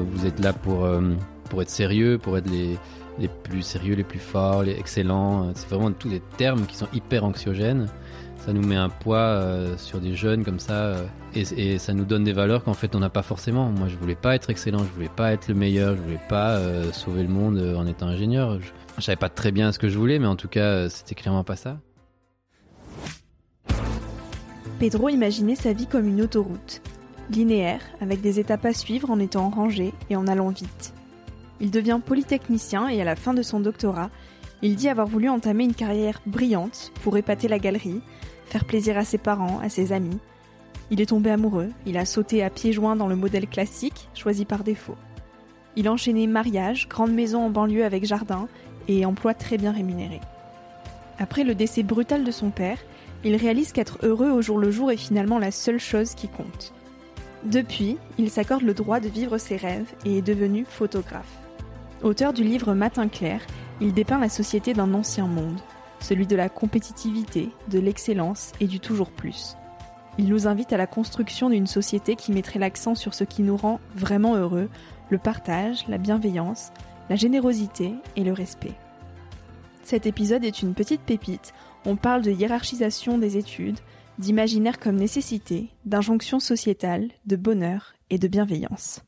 Vous êtes là pour, euh, pour être sérieux, pour être les, plus sérieux, les plus forts, les excellents. C'est vraiment tous des termes qui sont hyper anxiogènes. Ça nous met un poids euh, sur des jeunes comme ça et, et, ça nous donne des valeurs qu'en fait on n'a pas forcément. Moi je voulais pas être excellent, je voulais pas être le meilleur, je voulais pas sauver le monde en étant ingénieur. Je, je savais pas très bien ce que je voulais, mais en tout cas c'était clairement pas ça. Pedro imaginait sa vie comme une autoroute linéaire, avec des étapes à suivre en étant rangé et en allant vite. Il devient polytechnicien et à la fin de son doctorat, il dit avoir voulu entamer une carrière brillante pour épater la galerie, faire plaisir à ses parents, à ses amis. Il est tombé amoureux, il a sauté à pieds joints dans le modèle classique, choisi par défaut. Il a enchaîné mariage, grande maison en banlieue avec jardin et emploi très bien rémunéré. Après le décès brutal de son père, il réalise qu'être heureux au jour le jour est finalement la seule chose qui compte. Depuis, il s'accorde le droit de vivre ses rêves et est devenu photographe. Auteur du livre Matin clair, il dépeint la société d'un ancien monde, celui de la compétitivité, de l'excellence et du toujours plus. Il nous invite à la construction d'une société qui mettrait l'accent sur ce qui nous rend vraiment heureux, le partage, la bienveillance, la générosité et le respect. Cet épisode est une petite pépite, on parle de hiérarchisation des études, d'imaginaire comme nécessité, d'injonction sociétale, de bonheur et de bienveillance.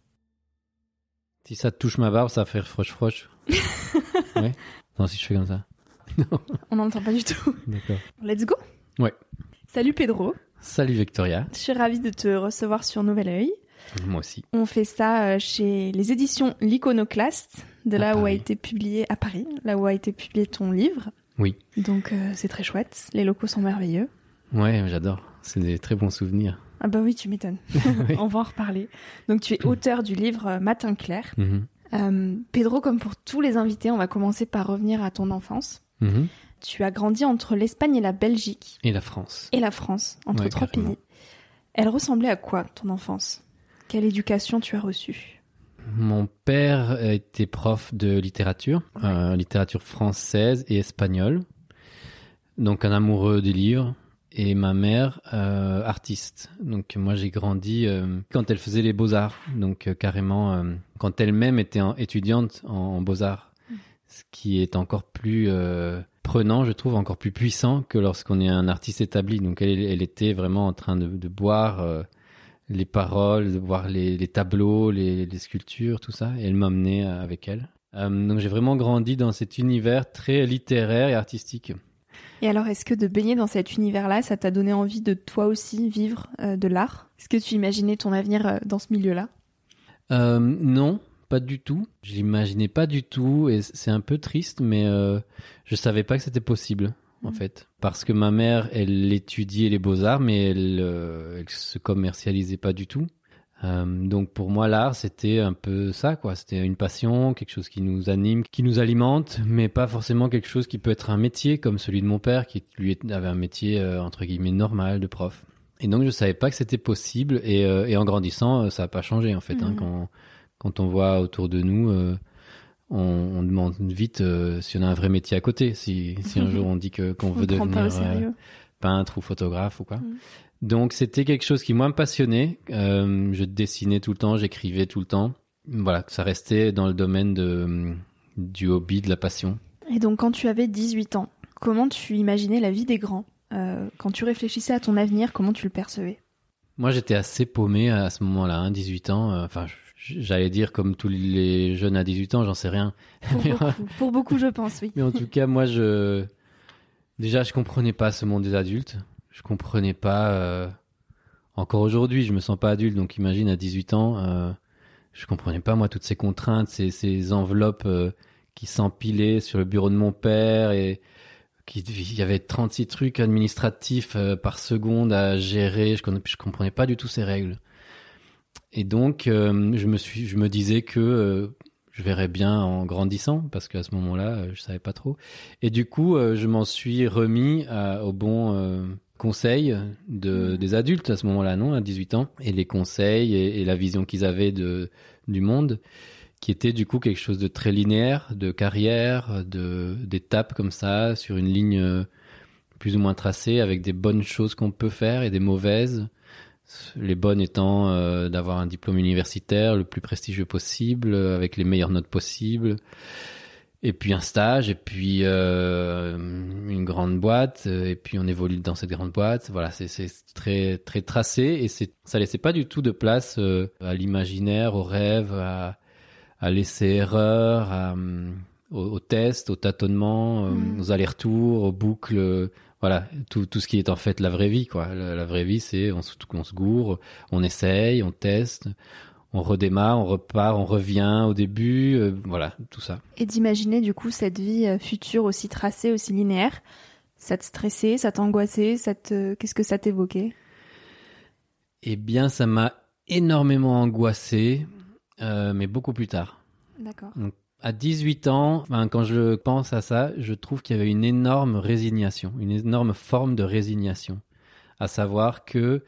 Si ça touche ma barbe, ça va faire froche-froche. ouais. Non, si je fais comme ça. On n'entend pas du tout. D'accord. Let's go. Ouais. Salut Pedro. Salut Victoria. Je suis ravie de te recevoir sur Nouvel Oeil. Moi aussi. On fait ça euh, chez les éditions L'Iconoclaste, de là où a été publié à Paris, là où a été publié ton livre. Oui. Donc euh, c'est très chouette. Les locaux sont merveilleux. Ouais, j'adore. C'est des très bons souvenirs. Ah bah oui, tu m'étonnes. On va en reparler. Donc tu es auteur du livre euh, Matin clair. Mm-hmm. Euh, Pedro, comme pour tous les invités, on va commencer par revenir à ton enfance. Mm-hmm. Tu as grandi entre l'Espagne et la Belgique. Et la France. Et la France, entre Ouais, trois carrément. pays. Elle ressemblait à quoi ton enfance? Quelle éducation tu as reçue? Mon père était prof de littérature, euh, littérature française et espagnole. Donc un amoureux des livres. Et ma mère, euh, artiste. Donc moi j'ai grandi euh, quand elle faisait les beaux-arts. Donc euh, carrément, quand elle-même était étudiante en, beaux-arts. Ce qui est encore plus prenant, je trouve, encore plus puissant que lorsqu'on est un artiste établi. Donc elle, était vraiment en train de, de boire les paroles, de voir les, tableaux, les, sculptures, tout ça. Et elle m'emmenait euh, avec elle. Donc j'ai vraiment grandi dans cet univers très littéraire et artistique. Et alors, est-ce que de baigner dans cet univers-là, ça t'a donné envie de toi aussi vivre euh, de l'art? Est-ce que tu imaginais ton avenir euh, dans ce milieu-là? Euh, Non, pas du tout. Je l'imaginais pas du tout et c'est un peu triste, mais je savais pas que c'était possible en Mhm. fait, parce que ma mère, elle étudiait les beaux arts, mais elle, elle se commercialisait pas du tout. Euh, donc pour moi, l'art, c'était un peu ça, quoi. C'était une passion, quelque chose qui nous anime, qui nous alimente, mais pas forcément quelque chose qui peut être un métier comme celui de mon père, qui lui avait un métier euh, entre guillemets normal de prof. Et donc je savais pas que c'était possible. Et, euh, et en grandissant, ça a pas changé en fait. hein. Mhm. quand quand on voit autour de nous, on, on demande vite si on a un vrai métier à côté. Si si un jour on dit que qu'on On veut devenir peintre ou photographe ou quoi. Mhm. Donc c'était quelque chose qui moi me passionnait. Euh, je dessinais tout le temps, j'écrivais tout le temps. Voilà, ça restait dans le domaine de du hobby, de la passion. Et donc, quand tu avais 18 ans, comment tu imaginais la vie des grands? Euh, Quand tu réfléchissais à ton avenir, comment tu le percevais? Moi j'étais assez paumé à ce moment-là, hein, 18 ans. euh, Enfin, j'allais dire comme tous les jeunes à 18 ans, j'en sais rien. Pour beaucoup, pour beaucoup, je pense, oui. Mais en tout cas, moi, je déjà, je comprenais pas ce monde des adultes. Je comprenais pas. euh, Encore aujourd'hui, je me sens pas adulte, donc imagine à 18 ans, euh, je comprenais pas moi toutes ces contraintes, ces, ces enveloppes euh, qui s'empilaient sur le bureau de mon père et qui il y avait 36 trucs administratifs euh, par seconde à gérer. Je, je comprenais pas du tout ces règles. Et donc, euh, je me suis, je me disais que euh, je verrais bien en grandissant, parce qu'à ce moment-là, je savais pas trop. Et du coup, je m'en suis remis à- au bon euh, conseil de, Mhm. des adultes à ce moment-là, non, à 18 ans, et les conseils et, et la vision qu'ils avaient de, du monde, qui était du coup quelque chose de très linéaire, de carrière, de d'étapes comme ça, sur une ligne euh, plus ou moins tracée, avec des bonnes choses qu'on peut faire et des mauvaises. Les bonnes étant euh, d'avoir un diplôme universitaire le plus prestigieux possible, avec les meilleures notes possibles, et puis un stage, et puis euh, une grande boîte, euh, et puis on évolue dans cette grande boîte. Voilà, c'est très très tracé, et c'est ça laissait pas du tout de place euh, à l'imaginaire, au rêve, à, à laisser erreur, à, au, au test, au tâtonnement, euh, Mhm. aux allers-retours, aux boucles. voilà, tout, tout ce qui est en fait la vraie vie, quoi. La, la vraie vie, c'est on, se- on se gourre, on essaye, on teste, on redémarre, on repart, on revient au début, euh, voilà, tout ça. Et d'imaginer du coup cette vie euh, future aussi tracée, aussi linéaire, ça te stressait, ça t'angoissait, ça te... qu'est-ce que ça t'évoquait? Eh bien, ça m'a énormément angoissé, euh, mais beaucoup plus tard. D'accord. À 18 ans, quand je pense à ça, je trouve qu'il y avait une énorme résignation, une énorme forme de résignation. À savoir que,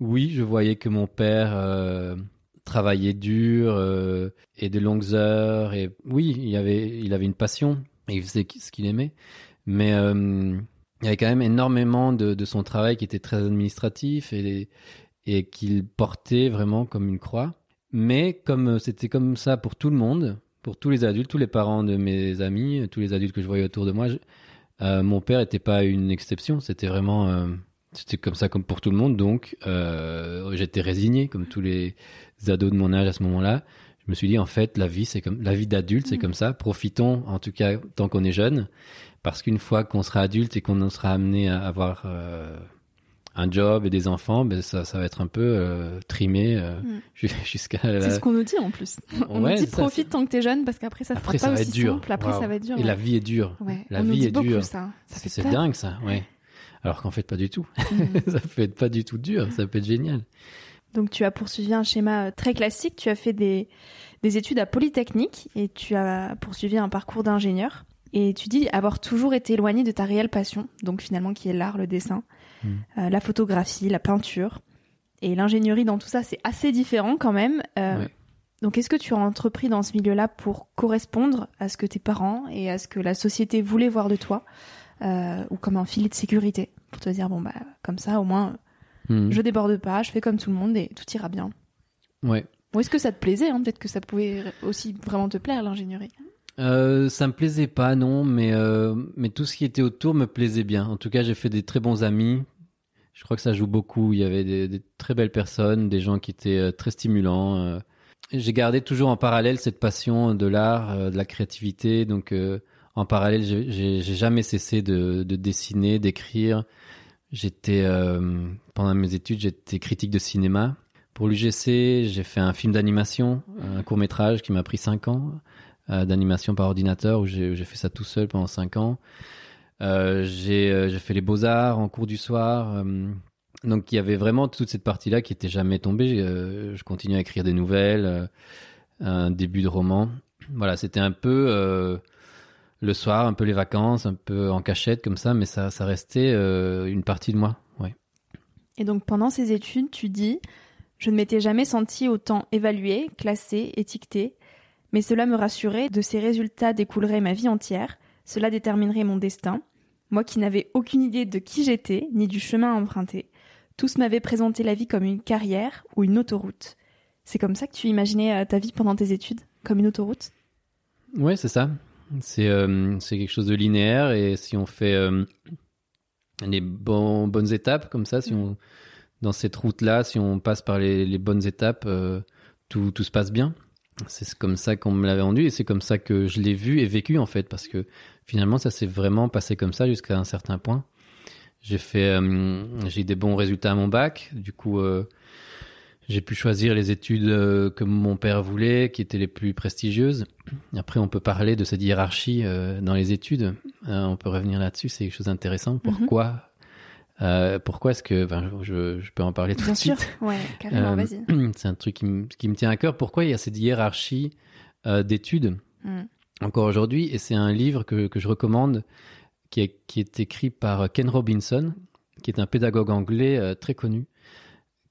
oui, je voyais que mon père euh, travaillait dur euh, et de longues heures, et oui, il avait, il avait une passion, et il faisait ce qu'il aimait, mais euh, il y avait quand même énormément de, de son travail qui était très administratif et, et qu'il portait vraiment comme une croix. Mais comme euh, c'était comme ça pour tout le monde, pour tous les adultes, tous les parents de mes amis, tous les adultes que je voyais autour de moi, mon père n'était pas une exception. C'était vraiment, c'était comme ça comme pour tout le monde. Donc, j'étais résigné, comme tous les ados de mon âge à ce moment-là. Je me suis dit en fait, la vie, c'est comme la vie d'adulte, c'est Mhm. comme ça. Profitons, en tout cas, tant qu'on est jeune, parce qu'une fois qu'on sera adulte et qu'on sera amené à avoir euh, un job et des enfants, ben ça, ça va être un peu euh, trimé euh, Mm. ju- jusqu'à la, C'est ce qu'on nous dit en plus. On Ouais, nous dit ça, profite tant que t'es jeune parce qu'après ça sera Après, pas ça va aussi dur. simple. Après ça va être dur. Et ouais. la vie est dure. Ouais. La on nous vie dit est beaucoup dure. ça. C'est dingue ça, ouais. Alors qu'en fait pas du tout. Mm. ça peut être pas du tout dur, ça peut être génial. Donc tu as poursuivi un schéma euh, très classique, tu as fait des, des études à Polytechnique et tu as poursuivi un parcours d'ingénieur. Et tu dis avoir toujours été éloigné de ta réelle passion, donc finalement qui est l'art, le dessin, Mm. euh, la photographie, la peinture. Et l'ingénierie dans tout ça, c'est assez différent quand même. Euh, Ouais. Donc est-ce que tu as entrepris dans ce milieu-là pour correspondre à ce que tes parents et à ce que la société voulait voir de toi, euh, ou comme un filet de sécurité, pour te dire, bon bah comme ça au moins Mhm. je déborde pas, je fais comme tout le monde et tout ira bien. Ouais. Ou est-ce que ça te plaisait hein Peut-être que ça pouvait aussi vraiment te plaire l'ingénierie? euh, ça me plaisait pas, non, mais euh, mais tout ce qui était autour me plaisait bien. En tout cas, j'ai fait des très bons amis. Je crois que ça joue beaucoup. Il y avait des, des très belles personnes, des gens qui étaient euh, très stimulants. euh. J'ai gardé toujours en parallèle cette passion de l'art, de la créativité. Donc, euh, en parallèle, j'ai- jamais cessé de, de dessiner, d'écrire. J'étais pendant mes études, j'étais critique de cinéma. Pour l'UGC, j'ai fait un film d'animation, un court métrage qui m'a pris cinq ans euh, d'animation par ordinateur où j'ai fait ça tout seul pendant cinq ans. Euh, j'ai euh, j'ai fait les beaux arts en cours du soir. donc il y avait vraiment toute cette partie-là qui était jamais tombée. Je continuais à écrire des nouvelles, un début de roman. Voilà, c'était un peu le soir, un peu les vacances, un peu en cachette comme ça, mais ça, restait une partie de moi. Ouais. Et donc pendant ces études, tu dis Je ne m'étais jamais senti autant évalué, classé, étiqueté, mais cela me rassurait, de ces résultats découlerait ma vie entière, cela déterminerait mon destin. Moi qui n'avais aucune idée de qui j'étais, ni du chemin à emprunter, tous m'avaient présenté la vie comme une carrière ou une autoroute. C'est comme ça que tu imaginais euh, ta vie pendant tes études, comme une autoroute? Ouais, c'est ça. C'est euh, c'est quelque chose de linéaire et si on fait euh, les bonnes étapes comme ça, si on dans cette route-là, si on passe par les, les bonnes étapes, euh, tout, tout se passe bien. C'est comme ça qu'on me l'avait rendu et c'est comme ça que je l'ai vu et vécu en fait parce que finalement ça s'est vraiment passé comme ça jusqu'à un certain point. J'ai fait, euh, j'ai eu des bons résultats à mon bac, du coup euh, j'ai pu choisir les études euh, que mon père voulait, qui étaient les plus prestigieuses. Après, on peut parler de cette hiérarchie euh, dans les études. Euh, on peut revenir là-dessus, c'est quelque chose d'intéressant. Pourquoi euh, Pourquoi est-ce que... Je, je peux en parler tout Bien de sûr, suite. ouais, carrément, Euh, vas-y. C'est un truc qui, me- qui me tient à cœur. Pourquoi il y a cette hiérarchie euh, d'études Mm. encore aujourd'hui? Et c'est un livre que, que je recommande qui est, qui est écrit par Ken Robinson, qui est un pédagogue anglais très connu,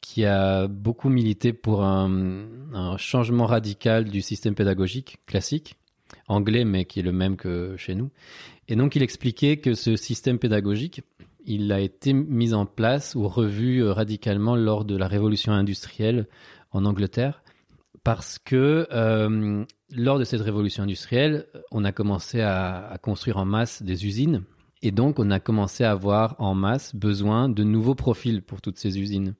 qui a beaucoup milité pour un, changement radical du système pédagogique classique, anglais, mais qui est le même que chez nous. Et donc, il expliquait que ce système pédagogique, il a été mis en place ou revu euh, radicalement lors de la révolution industrielle en Angleterre, parce que euh, lors de cette révolution industrielle, on a commencé à construire en masse des usines, et donc on a commencé à avoir en masse besoin de nouveaux profils pour toutes ces usines.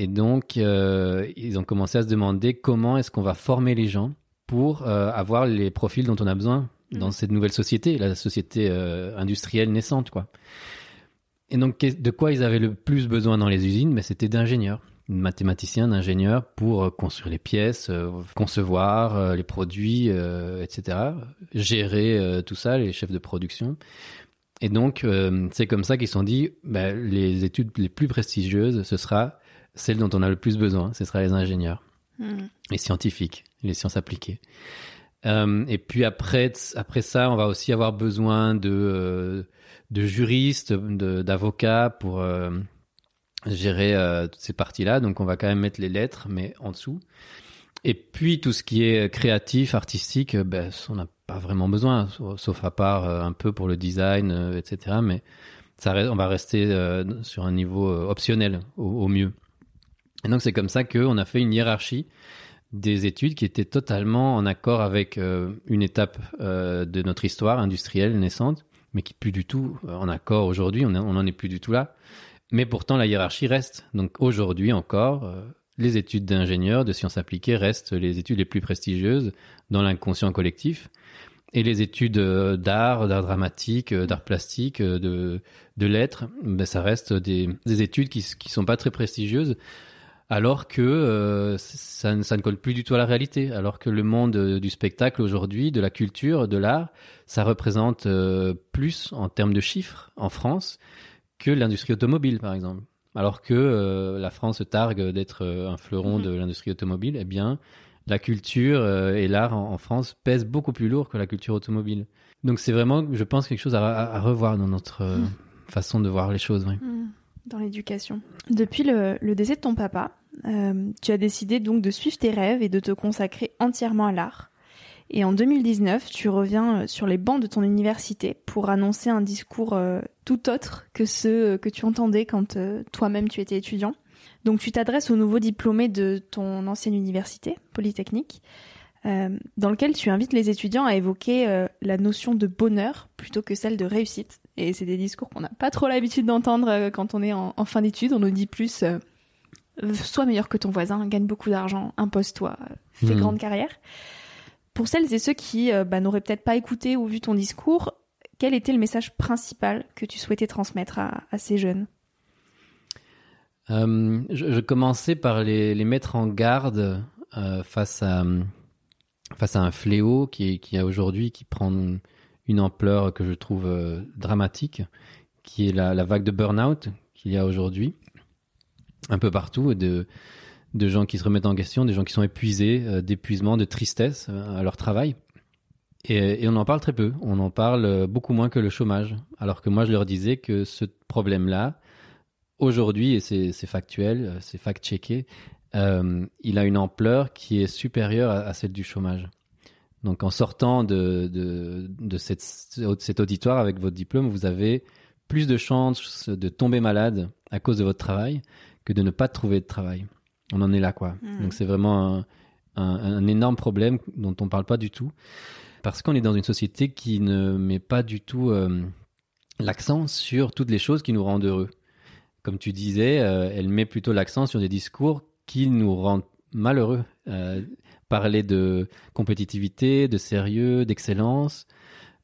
Et donc, euh, ils ont commencé à se demander comment est-ce qu'on va former les gens pour euh, avoir les profils dont on a besoin dans Mhm. cette nouvelle société, la société euh, industrielle naissante, quoi. Et donc, de quoi ils avaient le plus besoin dans les usines? Mais c'était d'ingénieurs, de mathématiciens, d'ingénieurs pour construire les pièces, concevoir les produits, etc. Gérer tout ça, les chefs de production. Et donc, c'est comme ça qu'ils se sont dit, ben, les études les plus prestigieuses, ce sera celles dont on a le plus besoin, ce sera les ingénieurs, Mm. les scientifiques, les sciences appliquées. Euh, et puis après, après ça, on va aussi avoir besoin de, euh, de juristes, d'avocats pour euh, gérer euh, toutes ces parties-là. Donc on va quand même mettre les lettres, mais en dessous. Et puis tout ce qui est créatif, artistique, ben, on n'a pas vraiment besoin, sauf- à part un peu pour le design, etc. Mais ça, on va rester sur un niveau optionnel au, au mieux. Et donc c'est comme ça qu'on a fait une hiérarchie des études qui étaient totalement en accord avec euh, une étape euh, de notre histoire industrielle naissante, mais qui plus du tout euh, en accord aujourd'hui. On n'en est plus du tout là. Mais pourtant la hiérarchie reste. Donc aujourd'hui encore, les études d'ingénieurs, de sciences appliquées restent les études les plus prestigieuses dans l'inconscient collectif. Et les études d'art, d'art dramatique, d'art plastique, de, lettres, ben, ça reste des, des études qui, qui sont pas très prestigieuses, alors que euh, ça, ne- ça ne colle plus du tout à la réalité. Alors que le monde euh, du spectacle aujourd'hui, de la culture, de l'art, ça représente euh, plus en termes de chiffres en France que l'industrie automobile, par exemple. Alors que euh, la France se targue d'être un fleuron Mhm. de l'industrie automobile, eh bien, la culture et l'art en, en France pèsent beaucoup plus lourd que la culture automobile. Donc c'est vraiment, je pense, quelque chose à, revoir dans notre Mhm. façon de voir les choses. oui. Mm. Dans l'éducation. Depuis le, le décès de ton papa, euh, tu as décidé donc de suivre tes rêves et de te consacrer entièrement à l'art. Et en 2019, tu reviens euh, sur les bancs de ton université pour annoncer un discours euh, tout autre que ceux que tu entendais quand toi-même tu étais étudiant. Donc tu t'adresses aux nouveaux diplômés de ton ancienne université, Polytechnique, dans lequel tu invites les étudiants à évoquer la notion de bonheur plutôt que celle de réussite. Et c'est des discours qu'on n'a pas trop l'habitude d'entendre quand on est en, fin d'études. On nous dit plus sois meilleur que ton voisin, gagne beaucoup d'argent, impose-toi, fais mmh. grande carrière. Pour celles et ceux qui euh, bah, n'auraient peut-être pas écouté ou vu ton discours, quel était le message principal que tu souhaitais transmettre à, ces jeunes? Euh, je, commençais par les, mettre en garde euh, face, à, face à un fléau qui, qui a aujourd'hui, qui prend une ampleur que je trouve dramatique, qui est la, la vague de burn-out qu'il y a aujourd'hui, un peu partout, de, de gens qui se remettent en question, des gens qui sont épuisés, euh, d'épuisement, de tristesse euh, à leur travail. Et, on en parle très peu. On en parle euh, beaucoup moins que le chômage. Alors que moi, je leur disais que ce problème-là, aujourd'hui, et c'est factuel, c'est fact-checké, il a une ampleur qui est supérieure à, celle du chômage. Donc en sortant de, de, de cette, cet auditoire avec votre diplôme, vous avez plus de chances de tomber malade à cause de votre travail que de ne pas trouver de travail on en est là, quoi. Hmm. Donc c'est vraiment un, énorme problème dont on parle pas du tout, parce qu'on est dans une société qui ne met pas du tout euh, l'accent sur toutes les choses qui nous rendent heureux. Comme tu disais, euh, elle met plutôt l'accent sur des discours qui nous rendent malheureux. Euh, parler de compétitivité, de sérieux, d'excellence,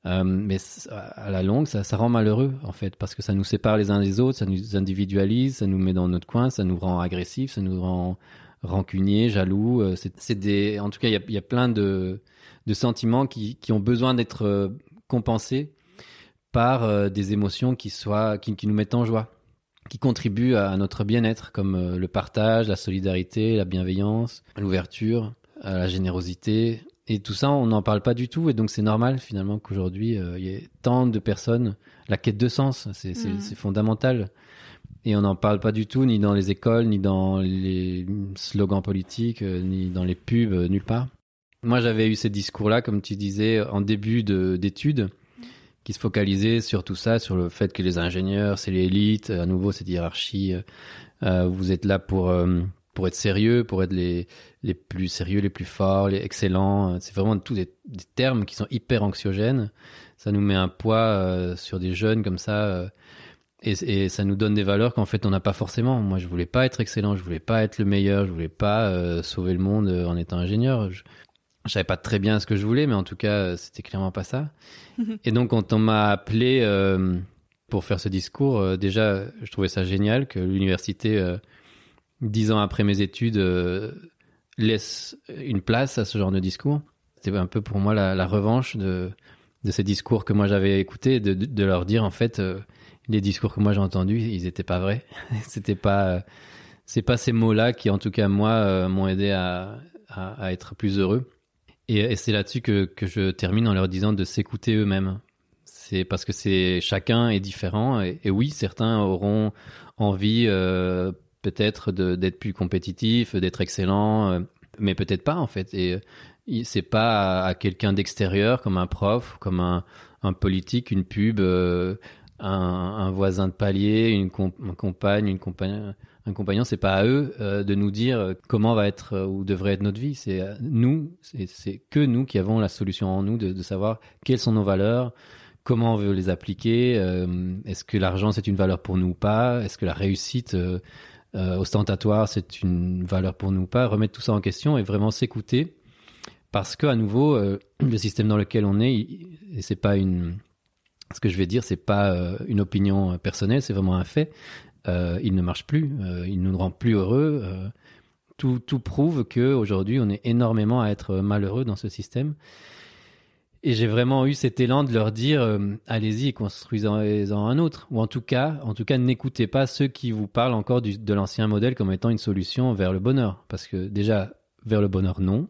mais à la longue, ça, rend malheureux en fait, parce que ça nous sépare les uns des autres, ça nous individualise, ça nous met dans notre coin, ça nous rend agressifs, ça nous rend rancuniers, jaloux. Euh, c'est des, en tout cas, il y a, plein de, sentiments qui, ont besoin d'être euh, compensés par euh, des émotions qui soient, qui, nous mettent en joie, qui contribuent à, notre bien-être, comme le partage, la solidarité, la bienveillance, l'ouverture, la générosité, et tout ça, on n'en parle pas du tout. Et donc, c'est normal, finalement, qu'aujourd'hui, euh, il y ait tant de personnes. La quête de sens, c'est mm. fondamental. Et on n'en parle pas du tout, ni dans les écoles, ni dans les slogans politiques, euh, ni dans les pubs, euh, nulle part. Moi, j'avais eu ces discours-là, comme tu disais, en début d'études, qui se focalisaient sur tout ça, sur le fait que les ingénieurs, c'est l'élite, à nouveau, cette hiérarchie. vous êtes là pour pour être sérieux, pour être les, les plus sérieux, les plus forts, les excellents. C'est vraiment tous des, termes qui sont hyper anxiogènes. Ça nous met un poids euh, sur des jeunes comme ça. Euh, et, et, ça nous donne des valeurs qu'en fait on n'a pas forcément. Moi, je voulais pas être excellent, je voulais pas être le meilleur, je voulais pas euh, sauver le monde en étant ingénieur. Je, je savais pas très bien ce que je voulais, mais en tout cas, c'était clairement pas ça. et donc, quand on m'a appelé pour faire ce discours, déjà, je trouvais ça génial que l'université dix ans après mes études, euh, laisse une place à ce genre de discours. C'était un peu pour moi la, revanche de, de ces discours que moi j'avais écoutés, de, leur dire en fait, euh, les discours que moi j'ai entendus, ils n'étaient pas vrais. C'était pas, c'est pas ces mots-là qui, en tout cas moi, euh, m'ont aidé à, à, être plus heureux. Et, c'est là-dessus que, que je termine en leur disant de s'écouter eux-mêmes. C'est parce que c'est chacun est différent et, oui, certains auront envie euh, peut-être d'être plus compétitif, d'être excellent, euh, mais peut-être pas en fait. Et euh, c'est pas à, quelqu'un d'extérieur comme un prof, comme un, un politique, une pub, euh, un, un, voisin de palier, une, compagne, une compagne, un compagnon. C'est pas à eux de nous dire comment va être ou devrait être notre vie. C'est nous, c'est que nous qui avons la solution en nous de, savoir quelles sont nos valeurs. Comment on veut les appliquer Est-ce que l'argent c'est une valeur pour nous ou pas Est-ce que la réussite euh, ostentatoire, c'est une valeur pour nous pas. Remettre tout ça en question et vraiment s'écouter, parce que à nouveau, euh, le système dans lequel on est, c'est pas une, ce que je vais dire, c'est pas euh, une opinion personnelle, c'est vraiment un fait. il ne marche plus, il nous rend plus heureux. tout, tout prouve que aujourd'hui, on est énormément à être malheureux dans ce système. Et j'ai vraiment eu cet élan de leur dire euh, allez-y construisez-en un autre. Ou en tout cas, en tout cas, n'écoutez pas ceux qui vous parlent encore de l'ancien modèle comme étant une solution vers le bonheur. Parce que déjà, vers le bonheur, non.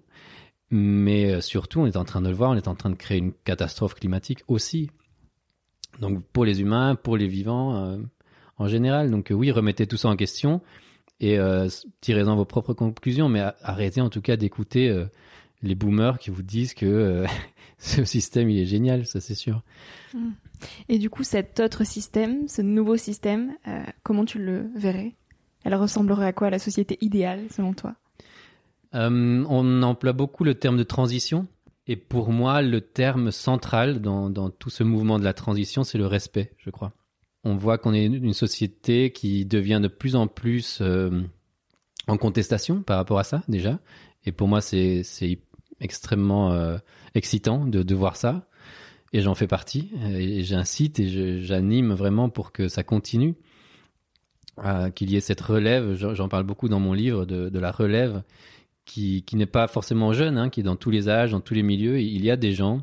Mais euh, surtout, on est en train de le voir, on est en train de créer une catastrophe climatique aussi. Donc pour les humains, pour les vivants euh, en général. Donc oui, remettez tout ça en question et tirez-en vos propres conclusions, mais arrêtez en tout cas d'écouter les boomers qui vous disent que ce système, il est génial, ça c'est sûr. Hmm. Et du coup, cet autre système, ce nouveau système, euh, comment tu le verrais? Elle ressemblerait à quoi la société idéale selon toi? Euh, on emploie beaucoup le terme de transition. Et pour moi, le terme central dans, dans tout ce mouvement de la transition, c'est le respect, je crois. On voit qu'on est une société qui devient de plus en plus euh, en contestation par rapport à ça, déjà. Et pour moi, c'est extrêmement euh, excitant de, voir ça. Et j'en fais partie. Et j'incite et j'anime vraiment pour que ça continue. Euh, qu'il y ait cette relève, j'en parle beaucoup dans mon livre, de, la relève qui, qui n'est pas forcément jeune, hein, qui est dans tous les âges, dans tous les milieux. Il y a des gens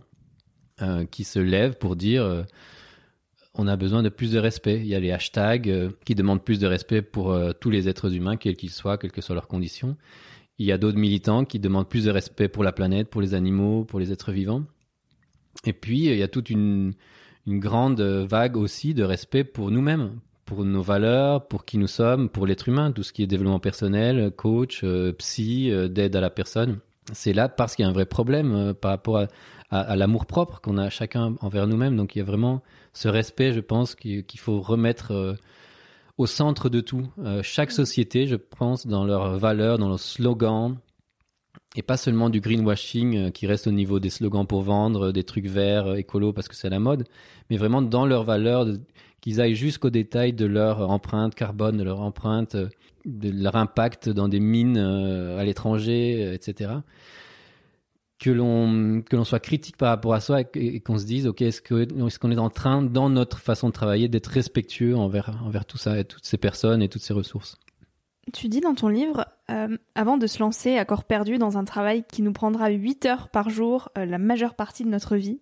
euh, qui se lèvent pour dire on a besoin de plus de respect. Il y a les hashtags qui demandent plus de respect pour tous les êtres humains, quels qu'ils soient, quelles que soient leurs conditions. Il y a d'autres militants qui demandent plus de respect pour la planète, pour les animaux, pour les êtres vivants. Et puis, il y a toute une, grande vague aussi de respect pour nous-mêmes, pour nos valeurs, pour qui nous sommes, pour l'être humain, tout ce qui est développement personnel, coach, euh, psy, euh, d'aide à la personne. C'est là parce qu'il y a un vrai problème euh, par rapport à, à, l'amour propre qu'on a chacun envers nous-mêmes. Donc il y a vraiment ce respect, je pense, qu'il faut remettre au centre de tout. chaque société, je pense, dans leurs valeurs, dans leurs slogans, et pas seulement du greenwashing qui reste au niveau des slogans pour vendre, des trucs verts, écolo parce que c'est la mode, mais vraiment dans leurs valeurs, qu'ils aillent jusqu'au détail de leur empreinte carbone, de leur empreinte, euh, de leur impact dans des mines euh, à l'étranger, euh, etc. Que l'on que l'on soit critique par rapport à soi et, qu'on se dise ok est-ce que est-ce qu'on est en train dans notre façon de travailler d'être respectueux envers envers tout ça et toutes ces personnes et toutes ces ressources? Tu dis dans ton livre, avant de se lancer à corps perdu dans un travail qui nous prendra 8 heures par jour la majeure partie de notre vie,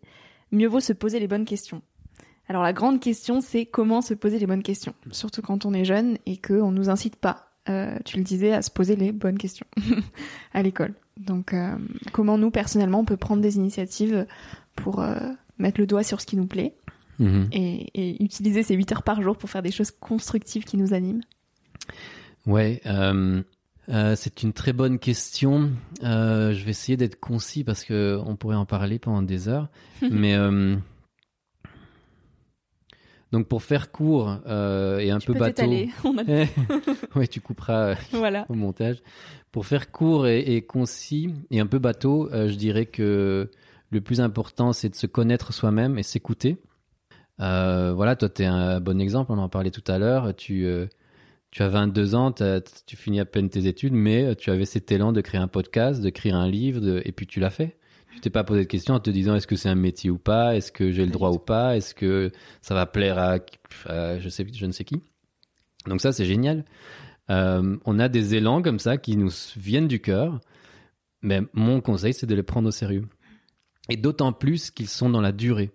mieux vaut se poser les bonnes questions. Alors la grande question, c'est comment se poser les bonnes questions, surtout quand on est jeune et qu'on nous incite pas, euh, tu le disais, à se poser les bonnes questions à l'école. Donc euh, comment nous, personnellement, on peut prendre des initiatives pour euh, mettre le doigt sur ce qui nous plaît mhm. et, utiliser ces 8 heures par jour pour faire des choses constructives qui nous animent? Ouais, c'est une très bonne question. je vais essayer d'être concis parce que on pourrait en parler pendant des heures, mais donc pour faire court euh, et un peu bateau, oui, tu couperas euh, au montage. Pour faire court et, concis et un peu bateau, euh, je dirais que le plus important c'est de se connaître soi-même et s'écouter. voilà, toi tu es un bon exemple, on en parlait tout à l'heure. Tu tu as 22 ans, tu finis à peine tes études, mais tu avais cet élan de créer un podcast, de créer un livre, et puis tu l'as fait. Tu t'es pas posé de questions en te disant est-ce que c'est un métier ou pas, est-ce que j'ai le droit ou pas, est-ce que ça va plaire à, je ne sais qui? Donc ça c'est génial. Euh, on a des élans comme ça qui nous viennent du cœur, mais mon conseil c'est de les prendre au sérieux. Et d'autant plus qu'ils sont dans la durée.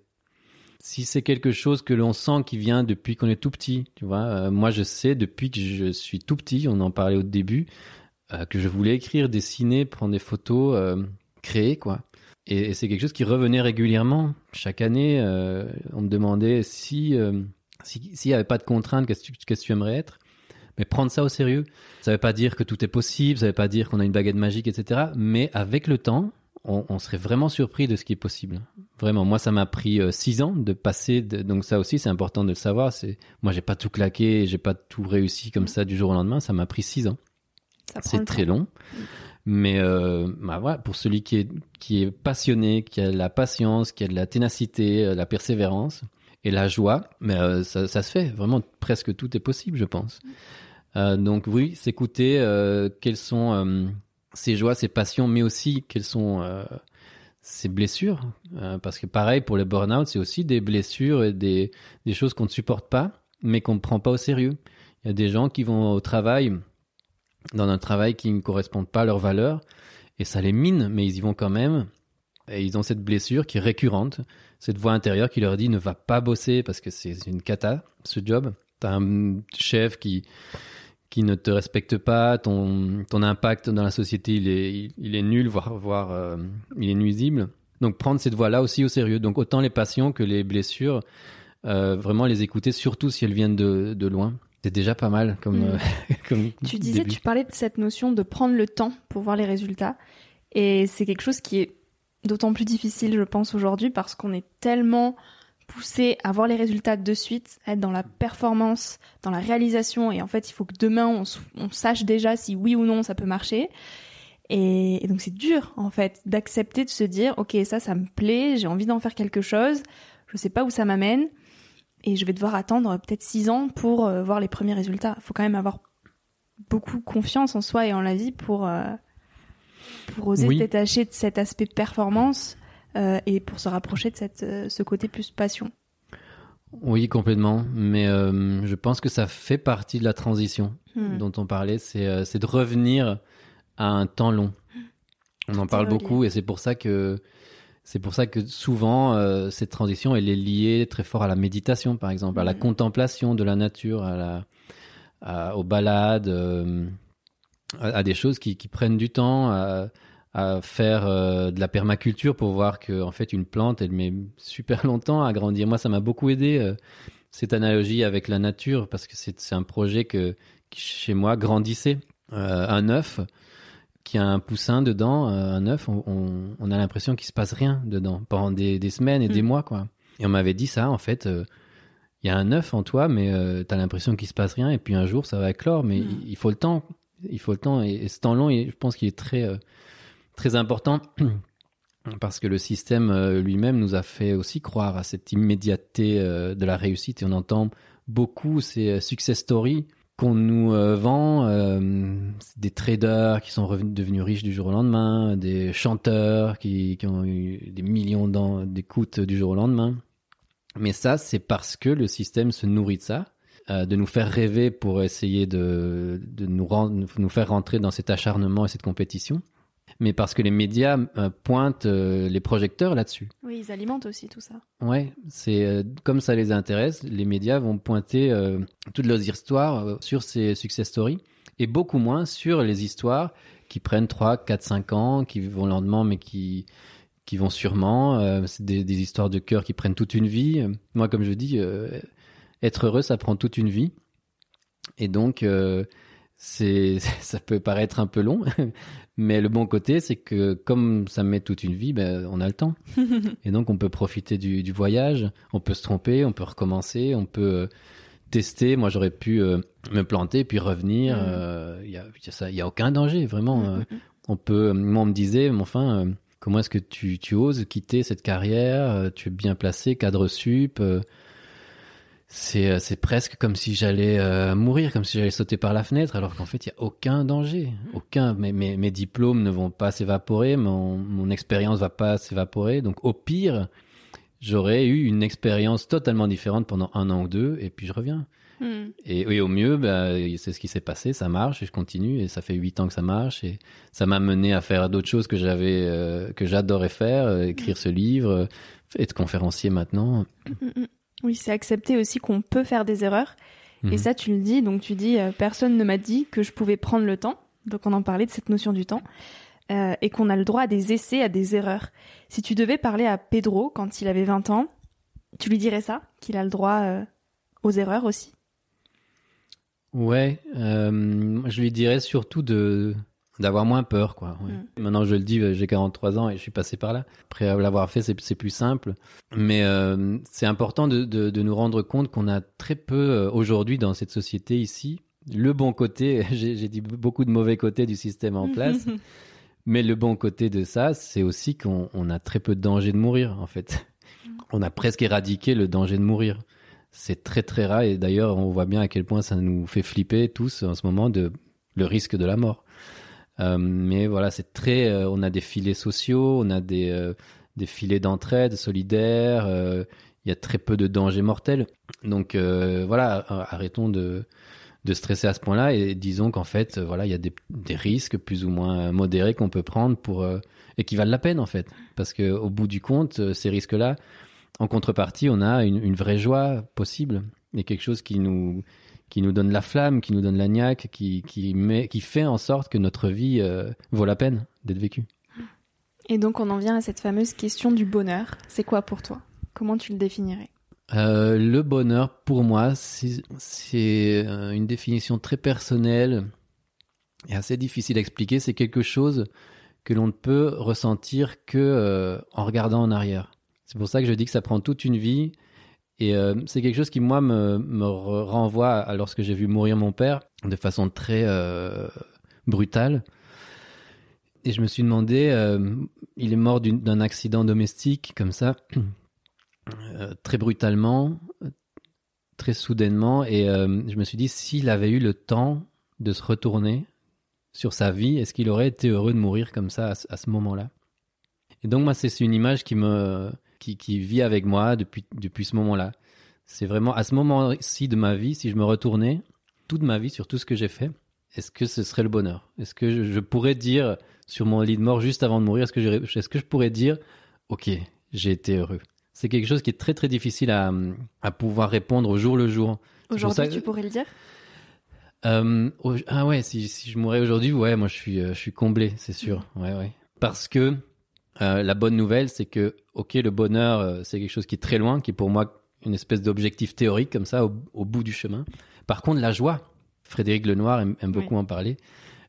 Si c'est quelque chose que l'on sent qui vient depuis qu'on est tout petit, tu vois, euh, moi je sais depuis que je suis tout petit, on en parlait au début, euh, que je voulais écrire, dessiner, prendre des photos, créer quoi. Et, c'est quelque chose qui revenait régulièrement. Chaque année, euh, on me demandait si euh, s'il n'y avait pas de contraintes, qu'est-ce que, tu aimerais être? Mais prendre ça au sérieux. Ça ne veut pas dire que tout est possible, ça ne veut pas dire qu'on a une baguette magique, etc. Mais avec le temps, on, serait vraiment surpris de ce qui est possible. Vraiment, moi, ça m'a pris euh, six ans de passer. donc ça aussi, c'est important de le savoir. C'est moi, j'ai pas tout claqué, j'ai pas tout réussi comme ça du jour au lendemain. Ça m'a pris six ans. C'est très long. Mais euh, bah pour celui qui est, passionné, qui a la patience, qui a de la ténacité, euh, la persévérance et la joie, mais euh, ça, se fait. Vraiment, presque tout est possible, je pense. Euh, donc oui, s'écouter quelles sont ses joies, ses passions, mais aussi quelles sont ses blessures. parce que pareil, pour le burn-out, c'est aussi des blessures et des choses qu'on ne supporte pas, mais qu'on ne prend pas au sérieux. Il y a des gens qui vont au travail dans un travail qui ne correspond pas à leurs valeurs et ça les mine, mais ils y vont quand même. Et ils ont cette blessure qui est récurrente, cette voix intérieure qui leur dit ne va pas bosser parce que c'est une cata ce job. T'as un chef qui qui ne te respecte pas, ton ton impact dans la société il est est nul, voire voire euh, il est nuisible. Donc prendre cette voix là aussi au sérieux. Donc autant les passions que les blessures, euh, vraiment les écouter, surtout si elles viennent de loin. C'est déjà pas mal comme. Mm. Euh, comme tu disais, tu parlais de cette notion de prendre le temps pour voir les résultats, et c'est quelque chose qui est d'autant plus difficile, je pense, aujourd'hui parce qu'on est tellement poussé à voir les résultats de suite, à être dans la performance, dans la réalisation, et en fait, il faut que demain on, on sache déjà si oui ou non ça peut marcher. Et, donc c'est dur en fait d'accepter de se dire ok ça ça me plaît, j'ai envie d'en faire quelque chose, je sais pas où ça m'amène et je vais devoir attendre peut-être six ans pour euh, voir les premiers résultats. Il faut quand même avoir beaucoup confiance en soi et en la vie pour euh, pour oser se détacher de cet aspect performance euh, et pour se rapprocher de cette ce côté plus passion. Oui, complètement. Mais je pense que ça fait partie de la transition hmm. dont on parlait. C'est c'est de revenir à un temps long. On en parle beaucoup et c'est pour ça que c'est pour ça que souvent euh, cette transition elle est liée très fort à la méditation par exemple, à la mm. contemplation de la nature, à la à, aux balades, euh, à, des choses qui, qui prennent du temps, à, à faire euh, de la permaculture pour voir que en fait une plante elle met super longtemps à grandir. Moi ça m'a beaucoup aidé cette analogie avec la nature parce que c'est un projet que qui chez moi grandissait un œuf qui a un poussin dedans, euh, un œuf, on, on, a l'impression qu'il se passe rien dedans pendant des, des semaines et des hmm. mois, quoi. Et on m'avait dit ça, en fait, euh, il y a un œuf en toi, mais euh, tu as l'impression qu'il se passe rien, et puis un jour ça va éclore, mais hmm. il, faut le temps, il faut le temps, et, ce temps long, je pense qu'il est très, très important. Parce que le système lui-même nous a fait aussi croire à cette immédiateté de la réussite et on entend beaucoup ces success stories qu'on nous euh, vend euh, des traders qui sont devenus riches du jour au lendemain, des chanteurs qui, ont eu des millions d'écoutes du jour au lendemain. Mais ça, c'est parce que le système se nourrit de ça, euh, de nous faire rêver pour essayer de, nous, nous faire rentrer dans cet acharnement et cette compétition mais parce que les médias euh, pointent euh, les projecteurs là-dessus. Oui, ils alimentent aussi tout ça. Ouais, c'est euh, comme ça les intéresse, les médias vont pointer toutes leurs histoires sur ces success stories et beaucoup moins sur les histoires qui prennent 3, 4, 5 ans, qui vont lentement mais qui qui vont sûrement. c'est des, des, histoires de cœur qui prennent toute une vie. Moi, comme je dis, être heureux, ça prend toute une vie. Et donc, c'est ça peut paraître un peu long, mais le bon côté c'est que comme ça met toute une vie, ben on a le temps et donc on peut profiter du, du, voyage, on peut se tromper, on peut recommencer, on peut euh, tester. Moi j'aurais pu euh, me planter puis revenir. Mm. Euh, il y a, ça, il y a aucun danger vraiment. Mm, mm, on peut. Moi on me disait, mais enfin comment est-ce que tu, tu oses quitter cette carrière Tu es bien placé, cadre sup c'est euh, c'est presque comme si j'allais euh, mourir, comme si j'allais sauter par la fenêtre, alors qu'en fait il y a aucun danger, aucun. Mes, mes, mes diplômes ne vont pas s'évaporer, mon mon expérience va pas s'évaporer, donc au pire j'aurais eu une expérience totalement différente pendant un an ou deux, et puis je reviens. Hmm. Et, au mieux, bah, c'est ce qui s'est passé, ça marche et je continue et ça fait huit ans que ça marche et ça m'a mené à faire d'autres choses que j'avais, euh, que j'adorais faire, écrire ce livre, être conférencier maintenant. Hmm, hmm, oui, c'est accepter aussi qu'on peut faire des erreurs. Et mhm. ça, tu le dis. Donc, tu dis, euh, personne ne m'a dit que je pouvais prendre le temps. Donc, on en parlait de cette notion du temps. Euh, et qu'on a le droit à des essais, à des erreurs. Si tu devais parler à Pedro quand il avait 20 ans, tu lui dirais ça? Qu'il a le droit euh, aux erreurs aussi? Ouais, je lui dirais surtout de d'avoir moins peur quoi mm. maintenant je le dis j'ai 43 ans et je suis passé par là. Après l'avoir fait c'est plus simple. Mais euh, c'est important de, de, de, nous rendre compte qu'on a très peu euh, aujourd'hui dans cette société ici le bon côté j'ai dit beaucoup de mauvais côtés du système en place. Mais le bon côté de ça c'est aussi qu'on on a très peu de danger de mourir en fait. On a presque éradiqué le danger de mourir. C'est très très rare et d'ailleurs on voit bien à quel point ça nous fait flipper tous en ce moment de le risque de la mort mais voilà, c'est très. Euh, on a des filets sociaux, on a des euh, des filets d'entraide solidaires. Il y a très peu de dangers mortels. Donc voilà, arrêtons de de stresser à ce point-là et disons qu'en fait, voilà, il y a des, des risques plus ou moins modérés qu'on peut prendre pour et qui valent la peine en fait, parce que au bout du compte, ces risques-là, en contrepartie, on a une, une vraie joie possible et quelque chose qui nous qui nous donne la flamme, qui nous donne la niaque, qui, qui, met, qui fait en sorte que notre vie euh, vaut la peine d'être vécue. Et donc on en vient à cette fameuse question du bonheur. C'est quoi pour toi? Comment tu le définirais? Euh, Le bonheur, pour moi, c'est euh, une définition très personnelle et assez difficile à expliquer. C'est quelque chose que l'on ne peut ressentir que en regardant en arrière. C'est pour ça que je dis que ça prend toute une vie et euh, c'est quelque chose qui, moi, me, renvoie à lorsque j'ai vu mourir mon père de façon très euh, brutale. Et je me suis demandé, euh, il est mort d'un accident domestique comme ça, très brutalement, très soudainement, et je me suis dit, s'il avait eu le temps de se retourner sur sa vie, est-ce qu'il aurait été heureux de mourir comme ça à, à ce moment-là? Et donc moi, c'est une image qui me, qui, qui vit avec moi depuis depuis ce moment-là. C'est vraiment à ce moment-ci de ma vie, si je me retournais toute ma vie sur tout ce que j'ai fait, est-ce que ce serait le bonheur? Est-ce que je, je pourrais dire sur mon lit de mort juste avant de mourir, est-ce que, j'aurais- est-ce que je pourrais dire, ok, j'ai été heureux? C'est quelque chose qui est très très difficile à, à pouvoir répondre au jour le jour. Aujourd'hui, tu pourrais le dire? Euh, ah ouais, si, si je mourais aujourd'hui, ouais, moi je suis, euh, je suis comblé, c'est sûr. Ouais, ouais. Parce que euh, la bonne nouvelle, c'est que, ok, le bonheur, euh, c'est quelque chose qui est très loin, qui est pour moi une espèce d'objectif théorique comme ça, au, au bout du chemin. Par contre, la joie, Frédéric Lenoir aime, aime beaucoup en parler.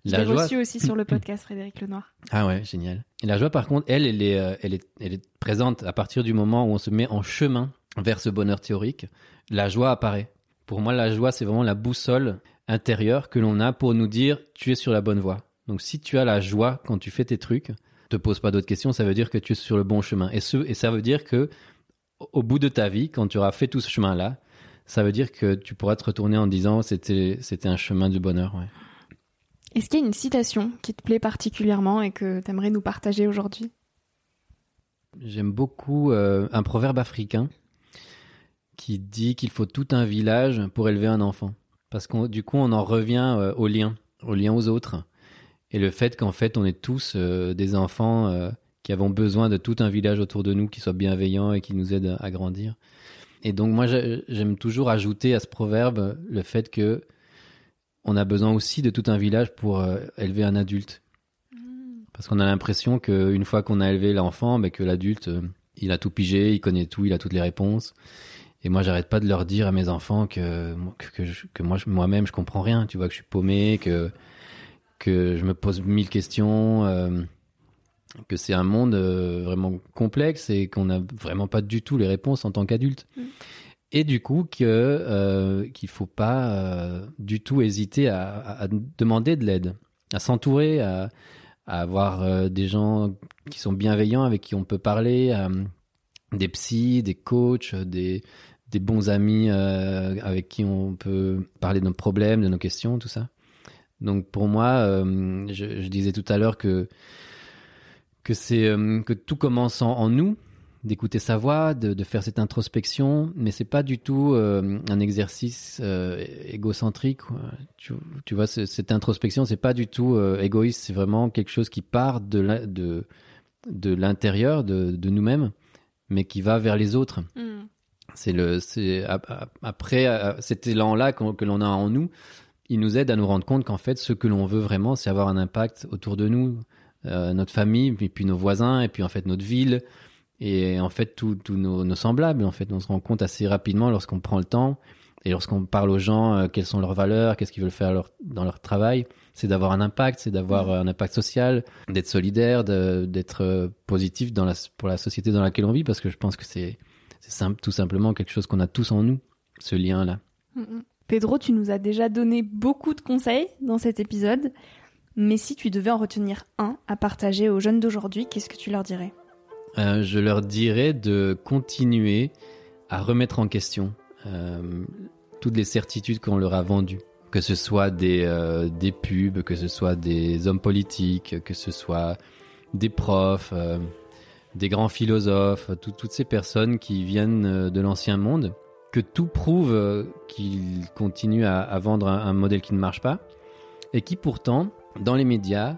La joie, reçu aussi sur le podcast Frédéric Lenoir. ah ouais, génial. Et la joie, par contre, elle, elle est, euh, elle est, elle est présente à partir du moment où on se met en chemin vers ce bonheur théorique. La joie apparaît. Pour moi, la joie, c'est vraiment la boussole intérieure que l'on a pour nous dire tu es sur la bonne voie. Donc, si tu as la joie quand tu fais tes trucs, te pose pas d'autres questions, ça veut dire que tu es sur le bon chemin. Et ce, et ça veut dire que au- au bout de ta vie, quand tu auras fait tout ce chemin-là, ça veut dire que tu pourras te retourner en disant c'était, c'était un chemin du bonheur. Ouais. Est-ce qu'il y a une citation qui te plaît particulièrement et que tu aimerais nous partager aujourd'hui? J'aime beaucoup euh, un proverbe africain qui dit qu'il faut tout un village pour élever un enfant. Parce que du coup, on en revient euh, au lien, au lien aux autres. Et le fait qu'en fait, on est tous euh, des enfants euh, qui avons besoin de tout un village autour de nous qui soit bienveillant et qui nous aide à grandir. Et donc, moi, j'ai- j'aime toujours ajouter à ce proverbe le fait que on a besoin aussi de tout un village pour euh, élever un adulte. Parce qu'on a l'impression qu'une fois qu'on a élevé l'enfant, ben, que l'adulte, il a tout pigé, il connaît tout, il a toutes les réponses. Et moi, j'arrête pas de leur dire à mes enfants que, que, que, je- que moi, moi-même, je comprends rien. Tu vois, que je suis paumé, que, que je me pose mille questions, euh, que c'est un monde euh, vraiment complexe et qu'on n'a vraiment pas du tout les réponses en tant qu'adulte. Mm. Et du coup, que euh, qu'il faut pas du tout hésiter à, à- à demander de l'aide, à s'entourer, à, à avoir des gens qui sont bienveillants, avec qui on peut parler, des psys, des coachs, des, des bons amis avec qui on peut parler de nos problèmes, de nos questions, tout ça. Donc pour moi, euh, je, je disais tout à l'heure que que c'est euh, que tout commence en, en nous, d'écouter sa voix, de, de faire cette introspection, mais c'est pas du tout euh, un exercice égocentrique. Tu, tu vois, cette introspection, c'est pas du tout égoïste, c'est vraiment quelque chose qui part de la- de de l'intérieur de, de nous-mêmes, mais qui va vers les autres. C'est le, c'est ap- ap- après cet élan-là que l'on a en nous, il nous aide à nous rendre compte qu'en fait, ce que l'on veut vraiment, c'est avoir un impact autour de nous, euh, notre famille, et puis nos voisins, et puis en fait notre ville, et en fait tous nos, nos semblables. En fait, on se rend compte assez rapidement lorsqu'on prend le temps et lorsqu'on parle aux gens, euh, quelles sont leurs valeurs, qu'est-ce qu'ils veulent faire leur- dans leur travail, c'est d'avoir un impact, c'est d'avoir euh, un impact social, d'être solidaire, d'être positif dans la, pour la société dans laquelle on vit, parce que je pense que c'est simple, tout simplement quelque chose qu'on a tous en nous, ce lien-là. Pedro, tu nous as déjà donné beaucoup de conseils dans cet épisode, mais si tu devais en retenir un à partager aux jeunes d'aujourd'hui, qu'est-ce que tu leur dirais? Euh, je leur dirais de continuer à remettre en question euh, toutes les certitudes qu'on leur a vendues. Que ce soit des, euh, des pubs, que ce soit des hommes politiques, que ce soit des profs, des grands philosophes, tout- toutes ces personnes qui viennent de l'ancien monde, que tout prouve euh, qu'ils continuent à, vendre un, un modèle qui ne marche pas, et qui pourtant, dans les médias,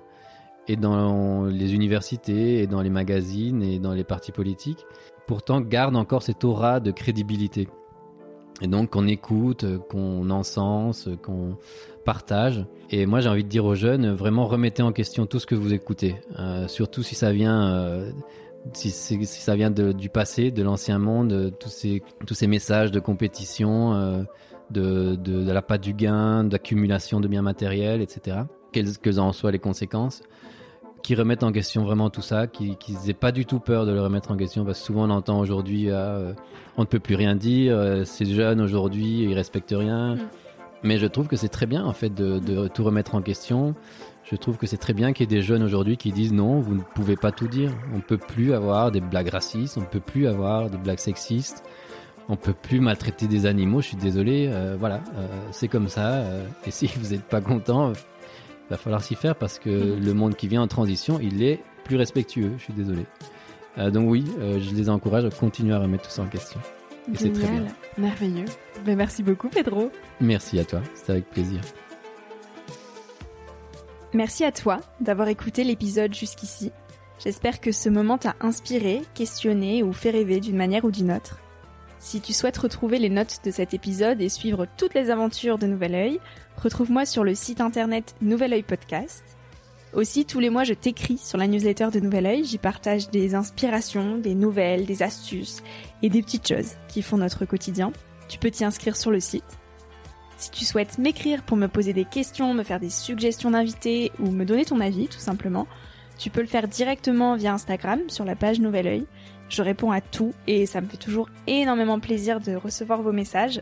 et dans les universités et dans les magazines et dans les partis politiques, pourtant garde encore cette aura de crédibilité. Et donc qu'on écoute, qu'on encense, qu'on partage. Et moi j'ai envie de dire aux jeunes, vraiment remettez en question tout ce que vous écoutez, Euh, surtout si ça vient, euh, si, ça vient de- du passé, de l'ancien monde, euh, tous ces tous ces messages de compétition, euh, de, de, de la patte du gain, d'accumulation de biens matériels, etc. Quelles que en soient les conséquences qui remettent en question vraiment tout ça, qui qu'ils aient pas du tout peur de le remettre en question, parce que souvent on entend aujourd'hui, ah, euh, on ne peut plus rien dire, euh, ces jeunes aujourd'hui, ils respectent rien, Mm. Mais je trouve que c'est très bien en fait de, de tout remettre en question. Je trouve que c'est très bien qu'il y ait des jeunes aujourd'hui qui disent non, vous ne pouvez pas tout dire. On peut plus avoir des blagues racistes, on peut plus avoir des blagues sexistes, on peut plus maltraiter des animaux. Je suis désolé, euh, voilà, euh, c'est comme ça. euh, et si vous n'êtes pas content, il va falloir s'y faire parce que Mhm. le monde qui vient en transition, il est plus respectueux. Je suis désolé. Donc oui, je les encourage à continuer à remettre tout ça en question. Et c'est très bien. Merveilleux. Ben, merci beaucoup, Pedro. Merci à toi, c'était avec plaisir. Merci à toi d'avoir écouté l'épisode jusqu'ici. J'espère que ce moment t'a inspiré, questionné ou fait rêver d'une manière ou d'une autre. Si tu souhaites retrouver les notes de cet épisode et suivre toutes les aventures de Nouvel Oeil, retrouve-moi sur le site internet Nouvel Oeil Podcast. Aussi, tous les mois, je t'écris sur la newsletter de Nouvel Oeil. J'y partage des inspirations, des nouvelles, des astuces et des petites choses qui font notre quotidien. Tu peux t'y inscrire sur le site. Si tu souhaites m'écrire pour me poser des questions, me faire des suggestions d'invités ou me donner ton avis tout simplement, tu peux le faire directement via Instagram sur la page Nouvel Oeil. Je réponds à tout et ça me fait toujours énormément plaisir de recevoir vos messages.